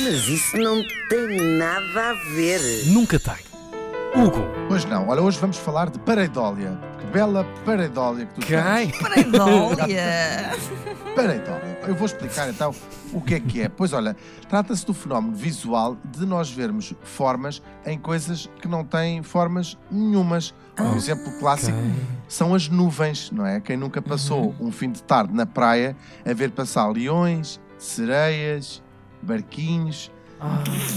Mas isso não tem nada a ver. Nunca tem. Hugo. Pois não, olha, hoje vamos falar de pareidólia. Que bela pareidólia que tu Quem? tens. Pareidólia. Pareidólia. Eu vou explicar então o que é que é. Pois olha, trata-se do fenómeno visual de nós vermos formas em coisas que não têm formas nenhumas. Um exemplo clássico são as nuvens, não é? Quem nunca passou um fim de tarde na praia a ver passar leões, sereias, barquinhos,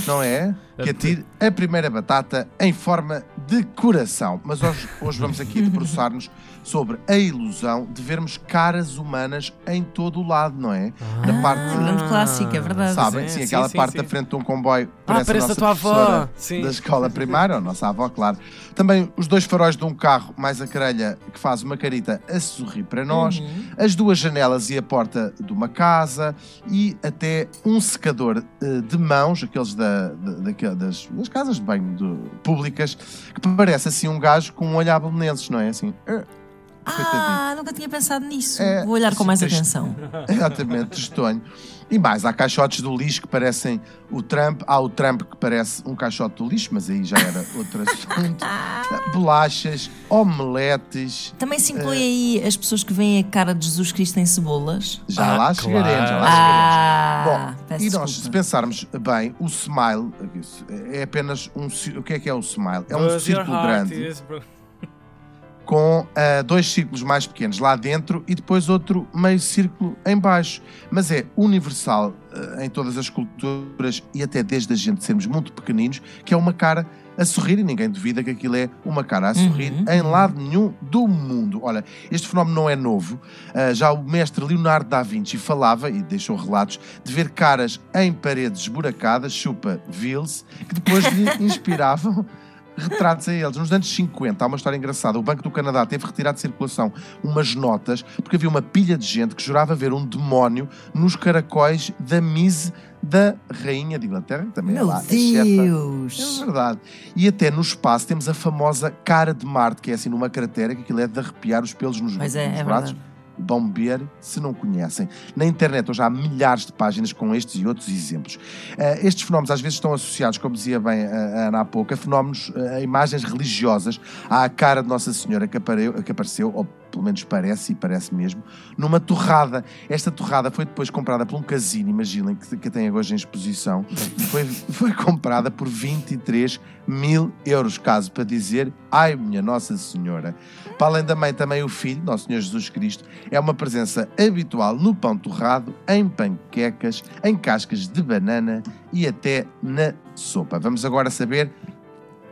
não é? Que atire a primeira batata em forma de coração. Mas hoje, hoje vamos aqui debruçar-nos sobre a ilusão de vermos caras humanas em todo o lado, não é? Na parte. Grande clássico, é verdade. Sabem? sim, sim, aquela sim, parte sim. da frente de um comboio. Ah, a parece a nossa tua avó. Sim. Da escola primária, ou a nossa avó, claro. Também os dois faróis de um carro, mais a carelha, que faz uma carita a sorrir para nós. Uhum. As duas janelas e a porta de uma casa. E até um secador eh, de mãos, aqueles da, da- daquela- das, das casas de banho de- públicas, que parece assim um gajo com um olho a belenenses, não é? Assim. Ah, nunca tinha pensado nisso. É, Vou olhar com mais atenção. Exatamente, tristonho. E mais, há caixotes do lixo que parecem o Trump. Há o Trump que parece um caixote do lixo, mas aí já era outro assunto. Bolachas, omeletes. Também se inclui aí as pessoas que veem a cara de Jesus Cristo em cebolas. Já Ah, lá chegaremos, já lá claro. chegaremos. Ah, Bom, peço e nós, desculpa. se pensarmos bem, o smile é apenas um. O que é que é o smile? É um Does círculo grande com ah, dois círculos mais pequenos lá dentro e depois outro meio círculo em baixo. Mas é universal ah, em todas as culturas e até desde a gente sermos muito pequeninos, que é uma cara a sorrir e ninguém duvida que aquilo é uma cara a sorrir Uhum, em lado nenhum do mundo. Olha, este fenómeno não é novo. Ah, já o mestre Leonardo da Vinci falava e deixou relatos de ver caras em paredes esburacadas, chupa Vils, que depois lhe inspiravam retratos a eles. Nos anos 50, há uma história engraçada. O Banco do Canadá teve retirado de circulação umas notas porque havia uma pilha de gente que jurava ver um demónio nos caracóis da mise da Rainha de Inglaterra, que também é Meu lá a chefa. É Deus! verdade. E até no espaço temos a famosa cara de Marte, que é assim numa cratera, que aquilo é de arrepiar os pelos nos, Pois é, nos é braços. verdade. Vão ver se não conhecem. Na internet hoje há milhares de páginas com estes e outros exemplos. Eh, estes fenómenos às vezes estão associados, como dizia bem a a Ana há pouco, a fenómenos, eh, a imagens religiosas, à cara de Nossa Senhora que, apareu- que apareceu, ou pelo menos parece, e parece mesmo, numa torrada. Esta torrada foi depois comprada por um casino, imaginem, que, que tem hoje em exposição, foi, foi comprada por 23 mil euros, caso para dizer, ai minha Nossa Senhora. Para além da mãe, também o filho, Nosso Senhor Jesus Cristo, é uma presença habitual no pão torrado, em panquecas, em cascas de banana e até na sopa. Vamos agora saber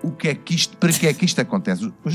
o que é que isto, para que é que isto acontece. Os,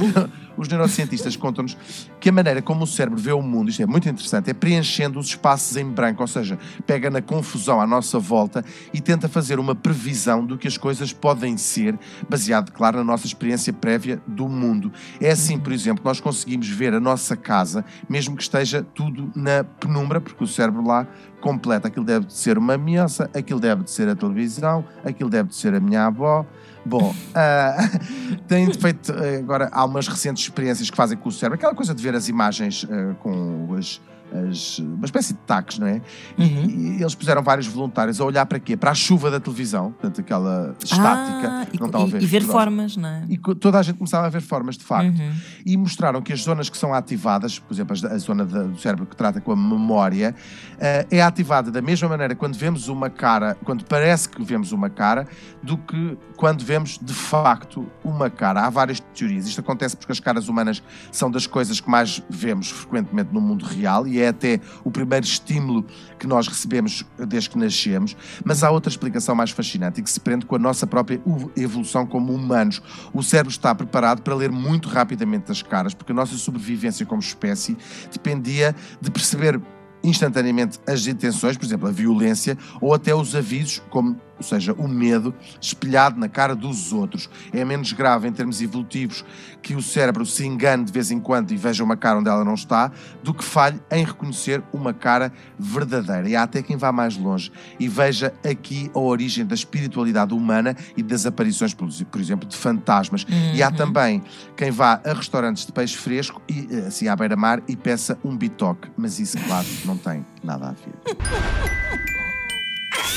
os neurocientistas contam-nos que a maneira como o cérebro vê o mundo, isto é muito interessante, é preenchendo os espaços em branco, ou seja, pega na confusão à nossa volta e tenta fazer uma previsão do que as coisas podem ser, baseado, claro, na nossa experiência prévia do mundo. É assim, por exemplo, nós conseguimos ver a nossa casa, mesmo que esteja tudo na penumbra, porque o cérebro lá completa. Aquilo deve de ser uma ameaça, aquilo deve de ser a televisão, aquilo deve de ser a minha avó. Bom, ah, tem feito eh, agora há umas recentes experiências que fazem com o cérebro, aquela coisa de ver as imagens eh, com as, as- uma espécie de taques, não é? E- Uhum. E, eles puseram vários voluntários a olhar para quê? Para a chuva da televisão, portanto, aquela estática. Ah, e, não estão a e- ver e ver formas, não é? E toda a gente começava a ver formas, de facto. Uhum. E mostraram que as zonas que são ativadas, por exemplo, a zona do cérebro que trata com a memória, eh, é ativada da mesma maneira quando vemos uma cara, quando parece que vemos uma cara, do que quando vemos de facto uma cara. Há várias teorias. Isto acontece porque as caras humanas são das coisas que mais vemos frequentemente no mundo real e é até o primeiro estímulo que nós recebemos desde que nascemos. Mas há outra explicação mais fascinante e que se prende com a nossa própria evolução como humanos. O cérebro está preparado para ler muito rapidamente as caras, porque a nossa sobrevivência como espécie dependia de perceber instantaneamente as intenções, por exemplo, a violência, ou até os avisos, como, ou seja, o medo espelhado na cara dos outros. É menos grave em termos evolutivos que o cérebro se engane de vez em quando e veja uma cara onde ela não está, do que falhe em reconhecer uma cara verdadeira. E há até quem vá mais longe e veja aqui a origem da espiritualidade humana e das aparições, por exemplo, de fantasmas. E há Uhum. também quem vá a restaurantes de peixe fresco e eh, assim à beira-mar e peça um bitoque. Mas isso, claro, não tem nada a ver.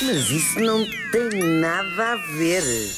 Mas isso não tem nada a ver.